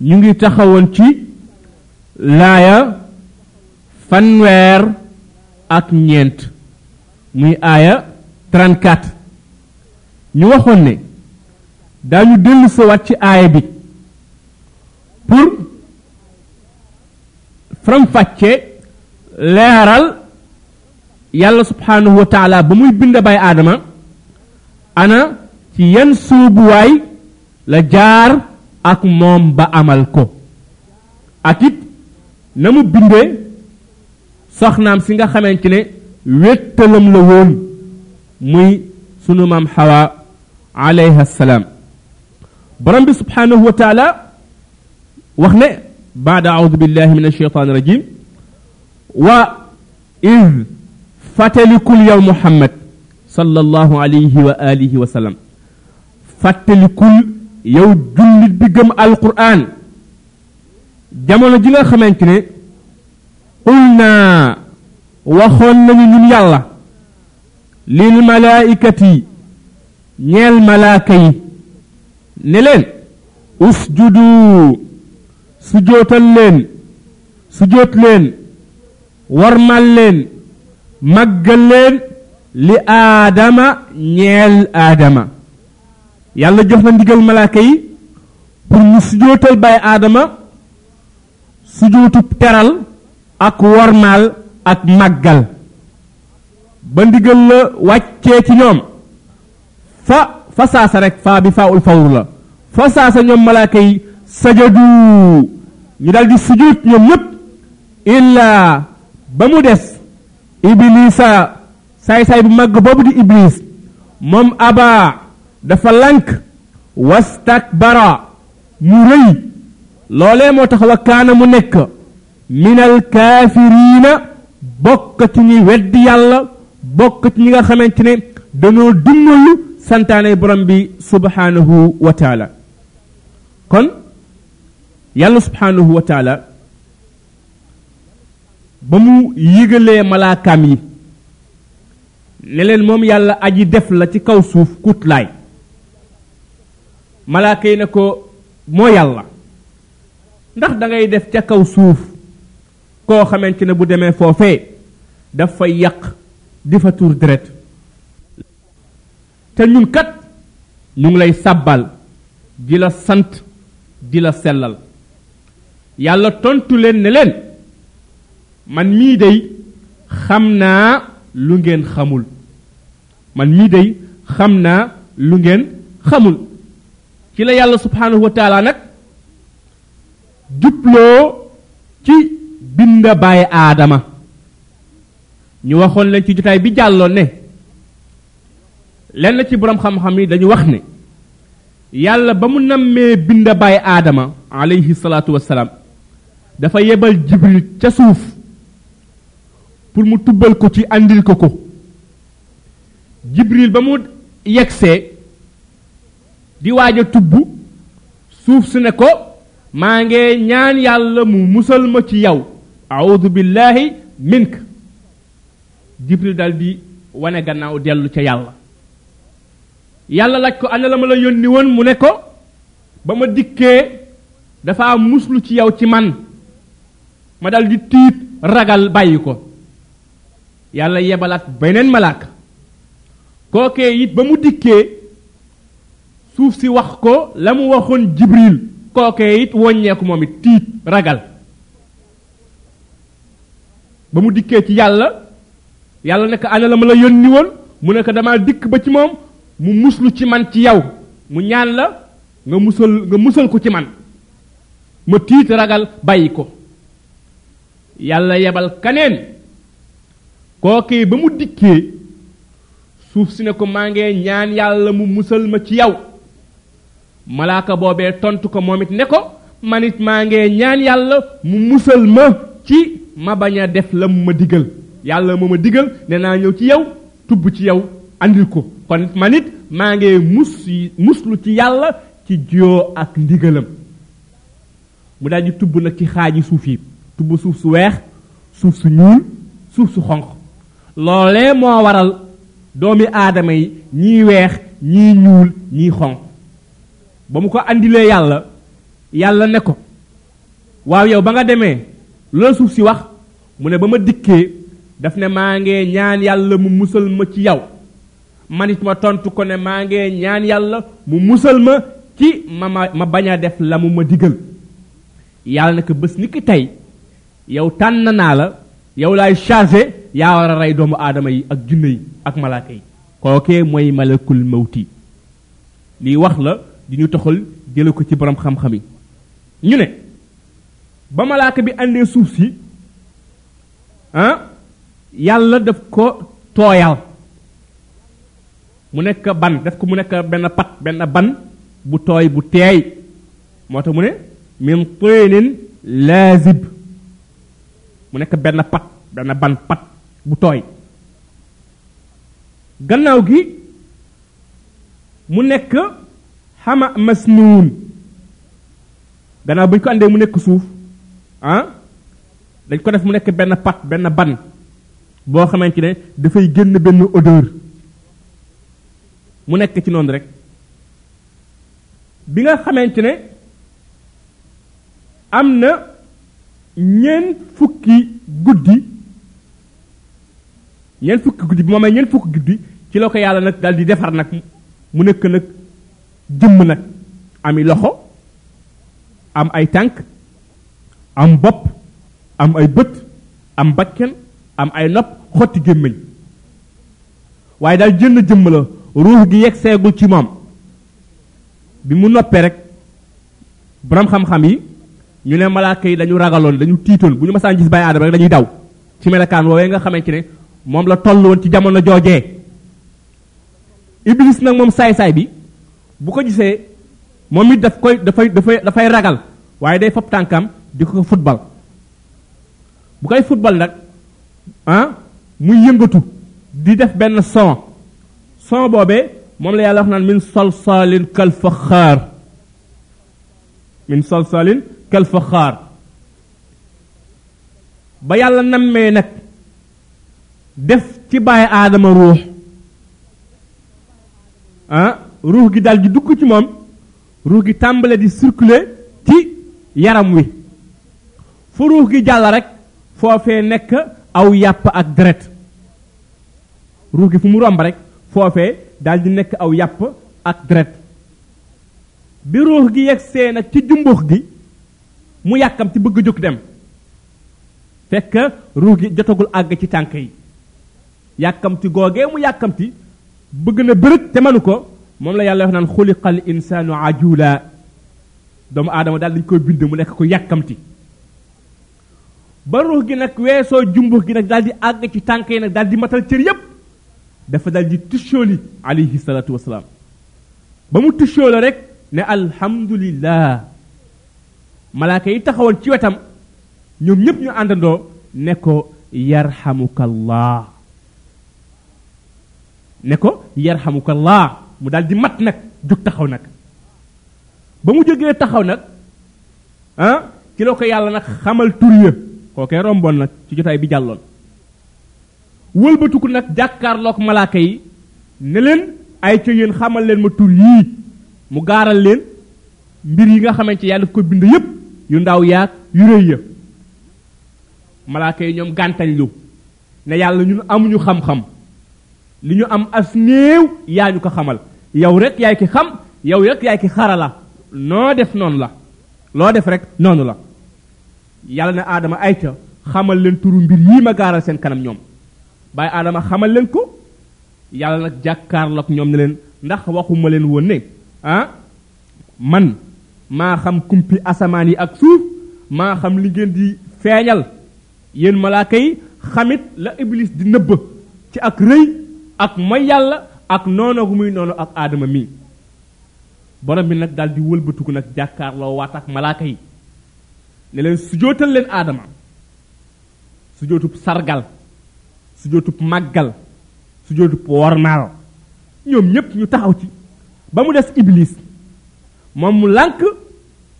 ñu ngi taxawoon ci laaya fanweer ak ñeent muy aaya 34 ñu waxoon ne daañu dellu sawaat ci aaya bi pour faram-fàcce leeral yàlla subhaanahu wa taala ba muy bind bay aadama ana ci yan sóobuwaay la jaar ak moom ba amal ko ak it na mu bindee soxnaam si nga xamante ne wéttalam la woon muy sunu maam xawa alayha salaam borom bi subhanahu wa taala wax ne baada audu billahi min alcheytan irajim wa iz fàttalikul yow muhammad sallallahu alayhi wa alihi wa sallam fàttalikul yow jullit bi gëm alquran jamono ji nga xamante ne qul naa waxoon nañu ñun yàlla lil malaaikati ñeel malaaka yi ne leen usjudu sujootal leen sujoot leen wormal leen màggal leen li aadama ñeel aadama yàlla jox na ndigal malaaka yi pour ñu sujootal baay aadama sujootub teral ak wormaal ak màggal ba ndigal la wàccee ci ñoom fa fa saasa rek faa bi faa ul fawru la fa saasa ñoom malaaka yi sajadu ñu daal di sujoot ñoom ñépp illaa ba mu des iblisa saay-saay bu màgg boobu di iblis moom abaa dafa lànk wastakbara mu rëy loolee moo tax wa kaana mu nekk minal kaafiriina bokk ci ñi weddi yàlla bokk ci ñi nga xamante ne dañoo dummalu santaane borom bi subhaanahu wa taala kon yàlla subhaanahu wa taala ba mu yëgalee malaakaam yi ne leen moom yàlla aji def la ci kaw suuf kuutlaay malaaka yi ne ko moo yàlla ndax dangay def ca kaw suuf koo xamante ne bu demee foofee daf fay yàq di fa tuur deret te ñun kat ñu ngi lay sàbbal di la sant di la sellal yàlla tontu leen ne leen man mii day xam naa lu ngeen xamul man mii day xam naa lu ngeen xamul ci la yàlla subhaanahu wa taala nag jubloo ci bind bàyyi aadama ñu waxoon leen ci jotaay bi jàlloon ne lenn ci borom xam-xam yi dañu wax ne yàlla ba mu nammee bind baay aadama alayhi salaatu wasalaam dafa yebal jibril ca suuf pour mu tubbal ko ci andil ko ko jibril ba mu yegsee di waaj a tubb suuf si ne ko maa ngi ñaan yàlla mu musal ma ci yow audu billahi mink jibril dal di wane gannaaw dellu ca yàlla yàlla laaj ko ana la ma la yónni woon mu ne ko ba ma dikkee dafa muslu ci yow ci man ma dal di tiit ragal bàyyi ko yàlla yebalaat beneen malaaka kookee it ba mu dikkee suuf si wax ko la mu waxoon jibril kookee it woññeeku moom it tiit ragal ba mu dikkee ci yàlla yàlla nekk ana la ma la yónni woon mu nekk damaa dikk ba ci moom mu muslu ci man ci yow mu ñaan la nga musal nga musal ko ci man ma tiit ragal bàyyi ko yàlla yebal kaneen kookee ba mu dikkee suuf si ne ko maa ngee ñaan yàlla mu musal ma ci yow malaaka boobee tontu ko moom it ne ko man it maa ngee ñaan yàlla mu musal ma ci ma bañ a def la mu ma digal yàlla moo ma digal ne naa ñëw ci yow tubb ci yow andil ko kon man it maa ngee mus muslu ci yàlla ci jiyoo ak ndigalam mu daal di tubb nag ci xaaji suuf yi tubb suuf su weex suuf su ñuul suuf su xonq loolee moo waral doomi aadama yi ñii weex ñii ñuul ñii xonq ba mu ko andilee yàlla yàlla ne ko waaw yow ba nga demee loolu suuf si wax mu ne ba ma dikkee daf ne maa ngee ñaan yàlla mu musal ma ci yow man it ma tontu ko ne maa ngee ñaan yàlla mu musal ma ci ma ma ma bañ a def la mu ma digal yàlla na ko bés ni ki tey yow tànn naa la yow laay chargé yaa war a rey doomu aadama yi ak junne yi ak malaaka yi kookee mooy malakul mawti lii wax la di ñu toxal jële ko ci borom xam-xam yi ñu ne ba malaaka bi àndee suuf si ah yàlla daf ko tooyal mu nekk ban daf ko mu nekk benn pat benn ban bu tooy bu teey moo tax mu ne min tinin laazib mu nekk benn pat benn ban pat bu tooy gannaaw gi mu nekk xama masnuun gannaaw bu ñu ko àndee mu nekk suuf ah dañ ko def mu nekk benn pat benn ban boo xamante ne dafay génn benn odeur mu nekk ci noonu rek bi nga xamante ne am na ñeent fukki guddi ñeent fukki guddi bi moomee ñeent fukki guddi ci la ko yàlla nag daal di defar nag mu nekk nag jëmm nag ami loxo am ay tànk am bopp am ay bët am bakkel am ay nopp xotti gémmiñ waaye daal jënn jëmm la ruux gi yegg seegul ci moom bi mu noppee rek borom xam-xam yi ñu ne malaaka yi dañu ragaloon dañu tiitoon bu ñu masaan gis bàyyi aadama rek dañuy daw ci melokaan woowee nga xamante ne moom la toll woon ci jamono joojee iblis nag moom saay-saay bi bu ko gisee moom it daf koy dafay dafay dafay ragal waaye day fab tànkam di ko football bu koy football nag ah muy yëngatu di def benn son son boobee moom la yàlla wax naan min salsalin kal faxaar min salsalin kal faxaar ba yàlla nammee nag def ci bàyyi aadama ruux ah ruux gi dal di dugg ci moom ruux gi tàmbale di circuler ci yaram wi fu ruux gi jàll rek foofee nekk aw yàpp ak deret ruux gi fu mu romb rek foofee dal di nekk aw yàpp ak deret bi ruux gi yegsee nag ci jumbux gi mu yàkkam ci bëgg jóg dem fekk ruux gi jotagul àgg ci tànk yi yàkkamti googee mu yàkkamti bëgg na bërëg te manu ko moom la yàlla wax naan xuliqal insaanu ajula doomu aadama daal dañ koy bind mu nekk ko yàkkamti ba ruux gi nag weesoo jumbux gi nag daal di àgg ci tànk yi nag daal di matal cër yépp dafa daal di tushooli alayhi salaatu wasalaam ba mu tushoole rek ne alhamdulillah malaaka yi taxawoon ci wetam ñoom ñëpp ñu àndandoo ne ko yarhamukallah ne ko yarhamukallah mu daal di mat nag jóg taxaw nag ba mu jógee taxaw nag ah ci la ko yàlla nag xamal tur ya kookee romboon nag ci jotaay bi jàlloon wëlbatiku nag jàkkaarloog malaaka yi ne leen ay ca yéen xamal leen ma tur yii mu gaaral leen mbir yi nga xamante ci yàlla daf ko bind yépp yu ndaw yaag yu rëy ya malaaka yi ñoom gàntañ lu ne yàlla ñun amuñu xam-xam li ñu am as néew yaa ñu ko xamal yow rek yaay ki xam yow rek yaay ki xarala noo def noonu la loo def rek noonu la yàlla ne aadama ay ca xamal leen turu mbir yii ma gaaral seen kanam ñoom bàyyi aadama xamal leen ko yàlla nag jàkkaarloog ñoom ne leen ndax waxuma leen woon ne ah man maa xam kumpi asamaan yi ak suuf maa xam li ngeen di feeñal yéen malaaka yi xamit la iblis di nëbb ci ak rëy ak mooy yàlla ak noonu gu muy noonu ak aadama mii borom bi nag daal di wëlbatiku nag jàkkaarloo waat ak malaaka yi ne leen sujootal leen aadama sujootub sargal sujootub màggal sujootub wormaal ñoom ñépp ñu taxaw ci ba mu des iblis moom mu lànk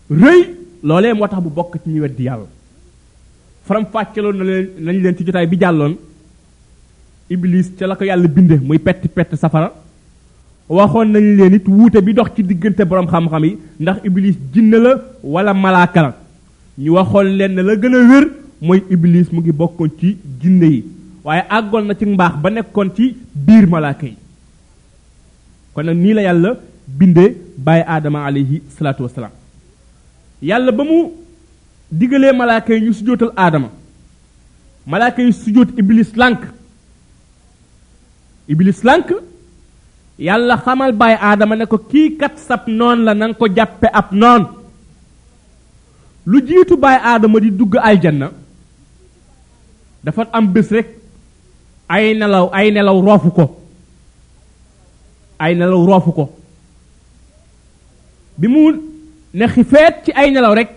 rëy loolee moo tax bu bokk ci ñu weddi yàlla faram fàcceloon na leen nañ leen ci jotaay bi jàlloon iblis ca la ko yàlla binde muy pett pett safara waxoon nañ leen it wuute bi dox ci diggante borom xam-xam yi ndax iblis jinne la wala malaaka la ñu waxoon leen ne la gën a wér mooy iblis mu ngi bokkoon ci jinne yi waaye àggoon na ci mbaax ba nekkoon ci biir malaaka yi kon nag nii la yàlla binde bàyyi aadama alayhi salaatu wasalaam yàlla ba mu digalee malaaka yi ñu sujjóotal aadama malaaka yi sujjóot iblis lànk iblis lànk yàlla xamal baay aadama ne ko kii kat sab noon la na ko jàppe ab noon lu jiitu baay aadama di dugg aljanna dafa am bés rek ay nelaw ay nelaw roofu ko ay nelaw roofu ko bi mu ne xifeet ci ay nelaw rek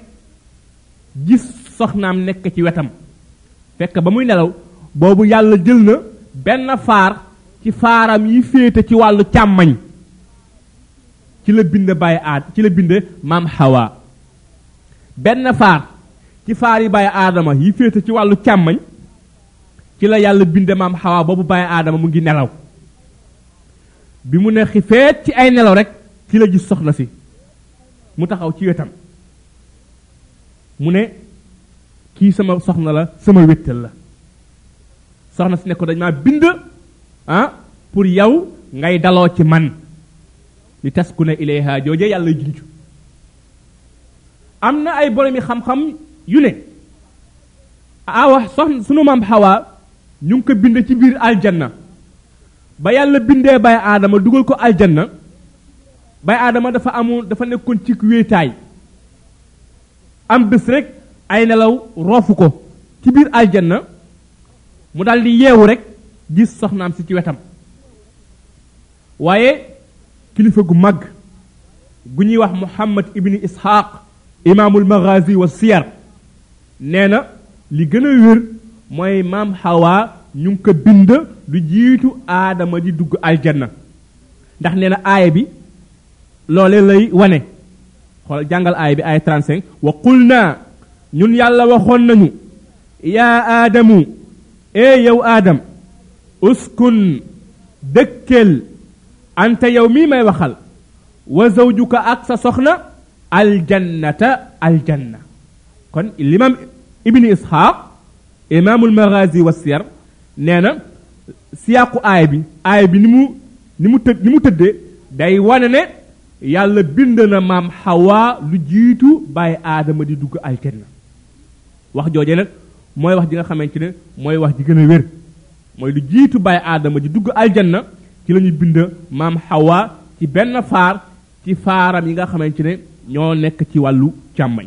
gis soxnaam nekk ci wetam fekk ba muy nelaw boobu yàlla jël na benn faar ci faaram yi féete ci wàllu càmmañ ci la bind bàyyi aad ci la bind maam xawa benn faar ci faar yi bàyyi aadama yi féete ci wàllu càmmañ ci la yàlla bind maam xawa boobu bàyyi aadama mu ngi nelaw bi mu ne xifeet ci ay nelaw rek ci la gis soxna si mu taxaw ci wetam mu ne kii sama soxna la sama wéttal la soxna si ne ko dañ maa bind ah pour yow ngay daloo ci man li tas ku ne ilayha jooje yàlla junj am na ay boromi xam-xam yu ne awa soxna sunu maam xawaa ñu ngi ko bind ci biir aljanna ba yàlla bindee bay aadama dugal ko aljanna bay aadama dafa amoon dafa nekkoon ci wéetaay am bés rek ay nelaw roofu ko ci biir aljanna mu daal di yeewu rek gis soxnaam si ci wetam waaye kilifa gu mag gu ñuy wax muhammad ibni isxaaq imaamul maghazi wa siyar nee na li gën a wér mooy maam xawaa ñu ngi ko bind lu jiitu aadama di dugg aljanna ndax nee na aaya bi loole lay wane xool jàngal aay bi aay 35 wa qul naa ñun yàlla waxoon nañu yaa aadamu ee yow aadam uskun dëkkeel anta yow mii may waxal wa zawjuka ak sa soxna aljannata aljanna kon limam ibni isxaaq imaamul maghazi wa siyar nee na siyaaqu aaya bi aaya bi ni mu ni mu tëdd ni mu tëddee day wane ne yàlla bind na maam xawaa lu jiitu bàyyi aadama di dugg aljanna wax jooje nag mooy wax ji nga xamante ne mooy wax ji gën a wér mooy lu jiitu bàyyi aadama di dugg aljanna ci la ñu bind maam xawaa ci benn faar ci faaram yi nga xamante ne ñoo nekk ci wàllu càmmañ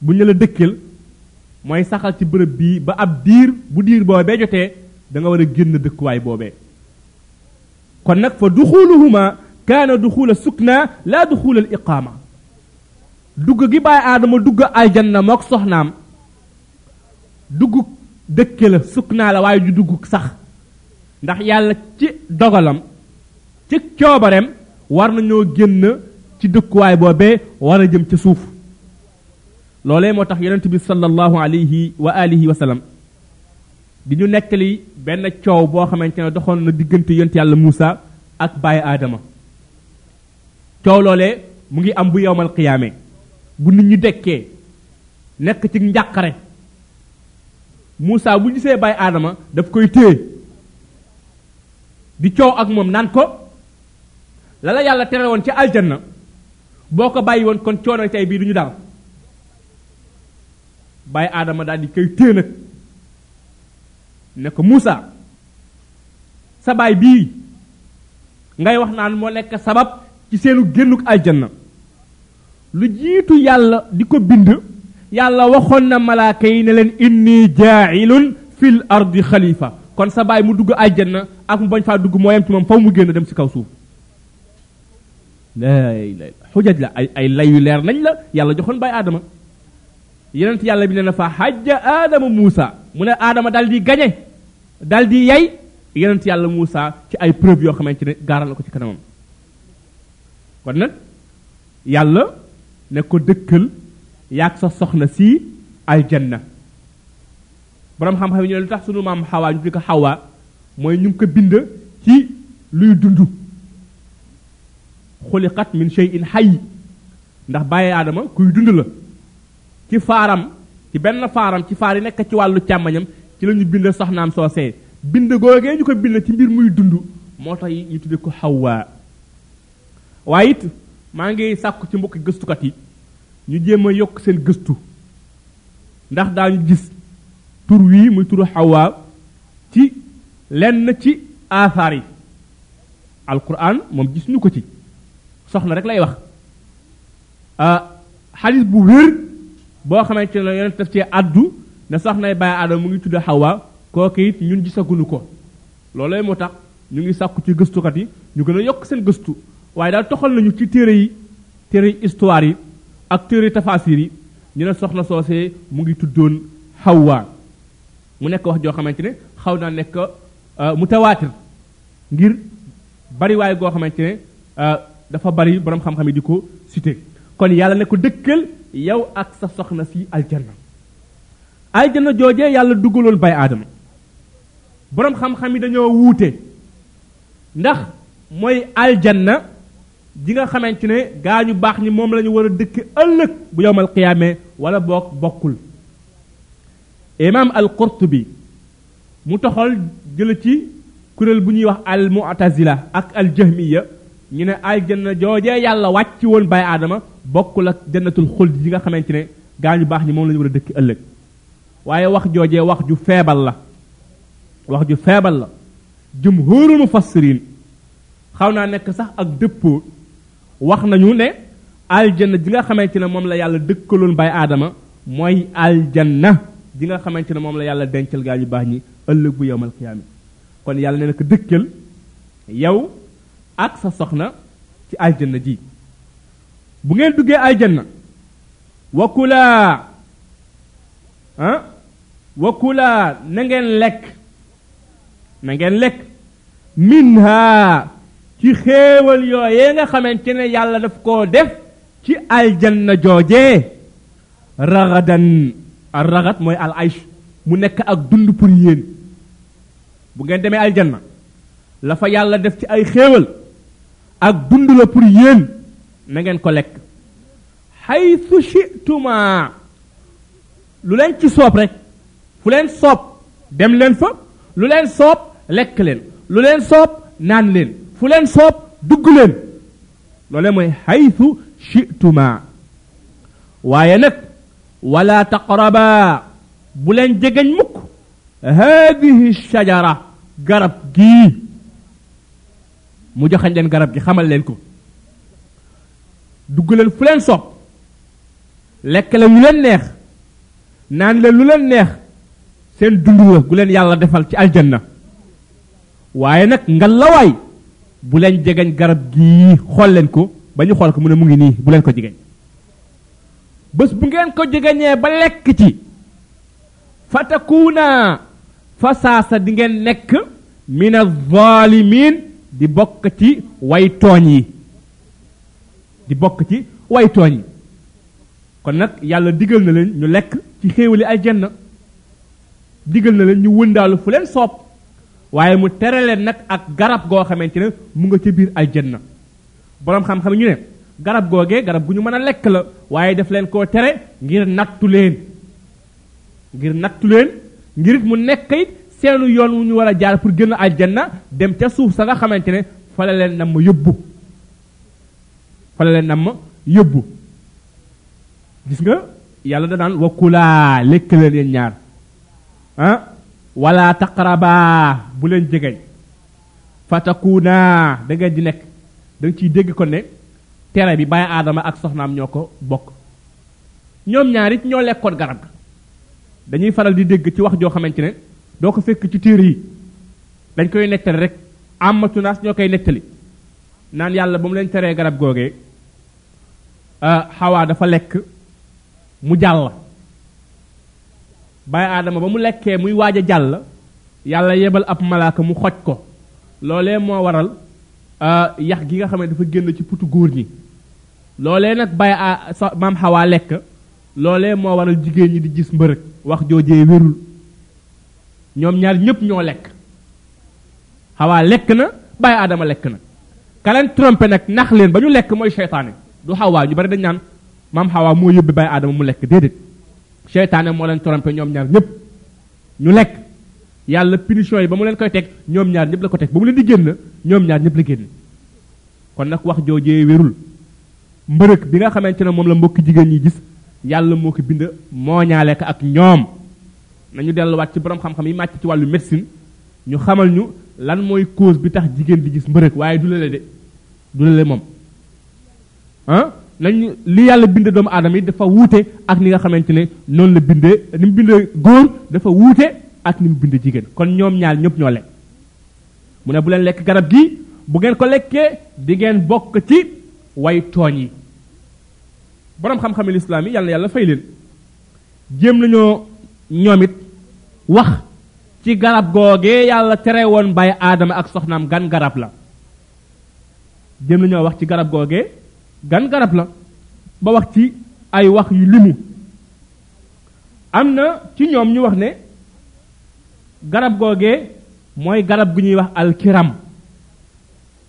bu ñu la dëkkeel mooy saxal ci bërëb bii ba ab diir bu diir boobee jotee da nga war a génn dëkkuwaay boobee kon nag fa duxuluhuma kaana duxula sukna laa duxula al iqaama dugg gi bàyyi aadama dugg aljanna mook soxnaam dugg dëkke la sukna la waaye ju dugg sax ndax yàlla ci dogalam ci coobareem war nañoo génn ci dëkkuwaay boobee war a jëm ci suuf loolee moo tax yonent bi sallallahu alayhi wa alihi wa sallam di ñu nettali benn coow boo xamante ne doxoon na diggante yonent yàlla Muusa ak baay aadama coow loolee mu ngi am bu yowmal qiyaame bu nit ñu dekkee nekk ci njàqare Moussa bu gisee baay aadama daf koy téye di coow ak moom naan ko la la yàlla tere woon ci aljanna boo ko bàyyi woon kon coono tey bii du ñu dal baay aadama daal di koy téye nag ne ko Moussa sa baay bii ngay wax naan moo nekk sabab ci seenu génnuk aljanna lu jiitu yàlla di ko bind yàlla waxoon na malaaka yi ne leen inni jaailun fil ardi xalifa kon sa baay mu dugg àjjana ak mu bañ faa dugg moo yem ci moom faw mu génn dem si kaw suuf lay lay xujaj la ay ay layu leer nañ la yàlla joxoon baay aadama yenent yàlla bi ne na fa xajja aadama muusa mu ne aadama dal di gañe dal di yay yenent yàlla muusa ci ay preuve yoo xamante ne gaaral na ko ci kanamam kon nag yàlla ne ko dëkkal yaag sa soxna si aljanna borom xam-xam yi ñu ne lu tax sunu maam xawaa ñu di ko xawaa mooy ñu ngi ko bind ci luy dund xuliqat min shay'in hayy ndax bàyyi aadama kuy dund la ci faaram ci benn faaram ci faar yi nekk ci wàllu càmmañam ci la ñu bind soxnaam soosee bind googee ñu ko bind ci mbir muy dund moo tax ñu tudde ko xawwaa waaye it maa ngi sàkku ci mbokki gëstukat yi ñu jéem a yokk seen gëstu ndax daañu gis tur wii muy turu xawaa ci lenn ci aasaar yi alquran moom gis ñu ko ci soxna rek lay wax ah, xadis bu wér boo xamante ne yonent daf cee addu ne sax nay bàyyi aadama mu ngi tudd xawa kooku it ñun gisaguñu ko loolay moo tax ñu ngi sàkku ci gëstukat yi ñu gën a yokk seen gëstu waaye daal toxal nañu ci téere yi téere yi histoire yi ak téere tafasir yi ñu ne soxna soosee mu ngi tuddoon xawa mu nekk wax joo xamante ne xaw naa nekk euh, mutawaatir ngir bari waay goo xamante ne euh, dafa bari borom xam-xam yi di ko cité kon yàlla ne ko dëkkal yow ak sa soxna si aljanna aljanna joojee yàlla duggaloon bay aadama borom xam-xam yi dañoo wuute ndax mooy aljanna ji nga xamante ne gaa ñu baax ñi moom la ñu war a dëkk ëllëg bu yowmal qiyaamee wala boog bokkul imaam al qurtubi mu toxal jële ci kuréel bu ñuy wax al mu'tazila ak al jahmiya ñu ne aljanna joojee yàlla wàcc woon bay aadama bokkul ak jannatul xuld yi nga xamante ne gaa ñu baax ñi moom la ñu war a dëkk ëllëg waaye wax joojee wax ju feebal la wax ju feebal la jumhurul mufassirin xaw naa nekk sax ak dëppoo wax nañu ne aljanna ji nga xamante ne moom la yàlla dëkkaloon bay aadama mooy aljanna ji nga xamante ne moom la yàlla dencal gaa yu baax ñi ëllëg bu yowmal xiyaami kon yàlla ne na ko dëkkal yow ak sa soxna ci aljanna ji bu ngeen duggee aljanna wa kulaa ah wa kulaa na ngeen lekk na ngeen lekk minha ci xéewal yooyee nga xamante ne yàlla daf koo def ci aljanna joojee ragadan al ragat mooy al aysh mu nekk ak dund pour yéen bu ngeen demee aljanna la fa yàlla def ci ay xéewal ak dund la pour yéen na ngeen ko lekk xaytu chituma lu leen ci soob rek fu leen soob dem leen fa lu leen soob lekk leen lu leen soob naan leen fu leen soob dugg leen loolee mooy haythu shi'tuma waaye nag wala taqraba bu leen jegeñ mukk haadihi shajara garab gii mu joxañ leen garab gi xamal leen ko dugg leen fu leen soob lekk leen lu leen neex naan leen lu leen neex seen dund la gu leen yàlla defal ci aljanna waaye nag nga lawaay bu leen jegeñ garab gii xool leen ko ba ñu xool ko mu ne mu ngi nii bu leen ko jegeñ bés bu ngeen ko jegeñee ba lekk ci fatakuuna fa saasa di ngeen nekk min az-zalimin di bokk ci way tooñ yi di bokk ci way tooñ yi kon nag yàlla digal na leen ñu lekk ci xéewali aljanna digal na leen ñu wëndaalu fu leen soob waaye mu tere leen nag ak garab goo xamante ne mu nga ca biir aljanna boroom xam-xam ñu ne garab googee garab gu ñu mën a lekk la waaye daf leen koo tere ngir nattu leen ngir nattu leen ngir mu nekk it seenu yoon wu ñu war a jaar pour gën a aljanna dem ca suuf sa nga xamante ne fa la leen na ma yóbbu fa la leen nam ma yóbbu gis nga yàlla da naan wakkulaa lekk leen yéen ñaar ah wala taqarabaa bu leen jegeñ fatakuunaa da ngeen di nekk da nga ciy dégg ko ne tere bi bàyyi aadama ak soxnaam ñoo ko bokk ñoom ñaar it ñoo lekkoon garab ga dañuy faral di dégg ci wax joo xamante ne doo ko fekk ci téere yi dañ koy nettali rek amatunaas ñoo koy nettali naan yàlla ba mu leen teree garab googee xawaa dafa lekk mu jàll bàyyi aadama ba mu lekkee muy waaj a jàll yàlla yebal ab malaaka mu xoj ko loolee moo waral yax gi nga xam ne dafa génn ci putu góor ñi loolee nag bàyyi a sa maam xawaa lekk loolee moo waral jigéen ñi di gis mbërëg wax joojee wérul ñoom ñaar ñépp ñoo lekk xawaa lekk na bàyyi aadama lekk na ka leen trompé nag nax leen ba ñu lekk mooy seytaane du xawaa ñu bari dañ naan maam xawaa moo yóbbi bàyyi aadama mu lekk déedéet seytaane moo leen trompé ñoom ñaar ñëpp ñu lekk yàlla punition yi ba mu leen koy teg ñoom ñaar ñëpp la ko teg ba mu leen di génn ñoom ñaar ñëpp la génn kon nag wax joojee wérul mbërëk bi nga xamante ne moom la mbokki jigéen ñi gis yàlla moo ko bind mooñaale ko ak ñoom nañu delluwaat ci borom xam-xam yi màcc ci wàllu médecine ñu xamal ñu lan mooy cause bi tax jigéen di gis mbërëg waaye du lale de du lale moom ah nañ li yàlla binde doomu aadama yi dafa wuute ak ni nga xamante ne noonu la bindee ni mu bindee góor dafa wuute ak ni mu bindee jigéen kon ñoom ñaar ñëpp ñoo lekk mu ne bu leen lekk garab gi bu ngeen ko lekkee di ngeen bokk ci way tooñ yi boroom xam-xami lislaam yi yàlla yàlla fay leen jéem nañoo ñoom it wax ci garab googee yàlla tere woon bay aadama ak soxnaam gan garab la jéem nañoo wax ci garab googee gan garab la ba wax ci ay wax yu limu am na ci ñoom ñu wax ne garab googee mooy garab gu ñuy wax alkiram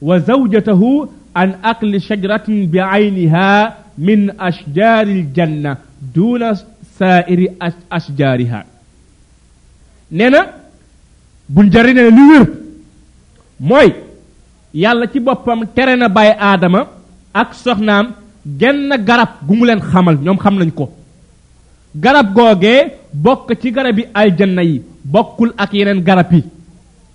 wa zawjatahu an akli shajratin bi ayniha min ashjaari aljanna duuna saairi ashjaariha nee na bun jari ne lu wér mooy yàlla ci boppam tere na bàyyi aadama ak soxnaam genn garab gu mu leen xamal ñoom xam nañ ko garab googee bokk ci garabi aljanna yi bokkul ak yeneen garab yi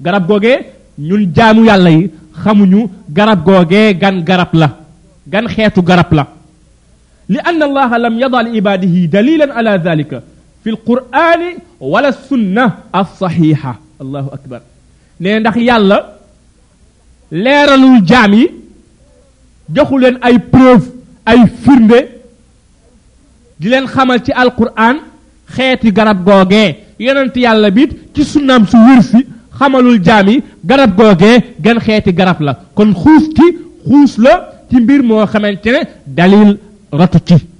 garab googee ñun jaamu yàlla yi xamuñu garab googee gan garab la gan xeetu garab la li anna allaha lam yada li ibadihi dalilan ala dhalika fi alqur'ani wala sunna alsaxiixa allahu akbar nee ndax yàlla leeralul jaam yi joxu leen ay preuve ay firnde di leen xamal ci alquran xeeti garab googee yonent yàlla biit ci sunnaam su wér si xamalul jaam yi garab googee gan xeeti garab la kon xuus ci xuus la ci mbir moo xamante ne dalil rotu ci